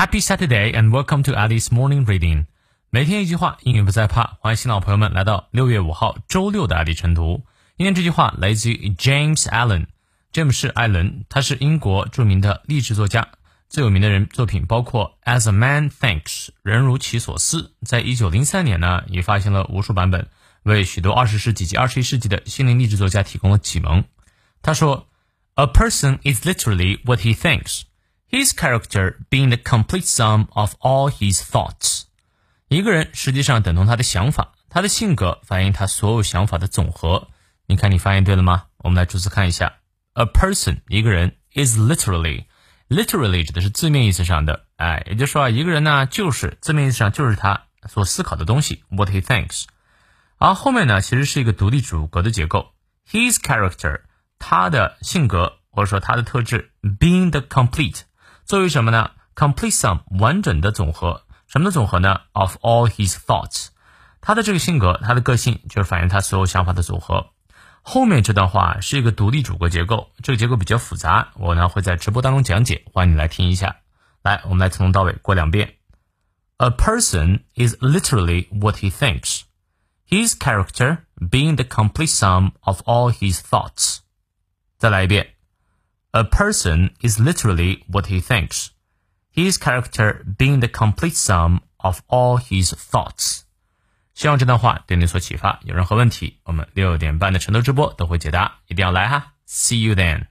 Happy Saturday and welcome to Alice Morning Reading。每天一句话，英语不再怕。欢迎新老朋友们来到六月五号周六的阿里晨读。今天这句话来自于 James Allen，詹姆士·艾伦，他是英国着名的励志作家。最有名的人作品包括《As a Man Thinks》，人如其所思，在一九零三年呢，也发行了无数版本，为许多二十世纪及二十一世纪的心灵励志作家提供了启蒙。他说：“A person is literally what he thinks。” His character being the complete sum of all his thoughts，一个人实际上等同他的想法，他的性格反映他所有想法的总和。你看，你发音对了吗？我们来逐词看一下。A person，一个人，is literally，literally 指的是字面意思上的，哎，也就是说啊，一个人呢，就是字面意思上就是他所思考的东西，what he thinks。而后面呢，其实是一个独立主格的结构。His character，他的性格或者说他的特质，being the complete。作为什么呢？complete sum 完整的总和，什么的总和呢？Of all his thoughts，他的这个性格，他的个性就是反映他所有想法的组合。后面这段话是一个独立主格结构，这个结构比较复杂，我呢会在直播当中讲解，欢迎你来听一下。来，我们来从头到尾过两遍。A person is literally what he thinks. His character being the complete sum of all his thoughts. 再来一遍。A person is literally what he thinks, his character being the complete sum of all his thoughts. 希望这段话对你所启发。有任何问题，我们六点半的晨读直播都会解答，一定要来哈！See you then.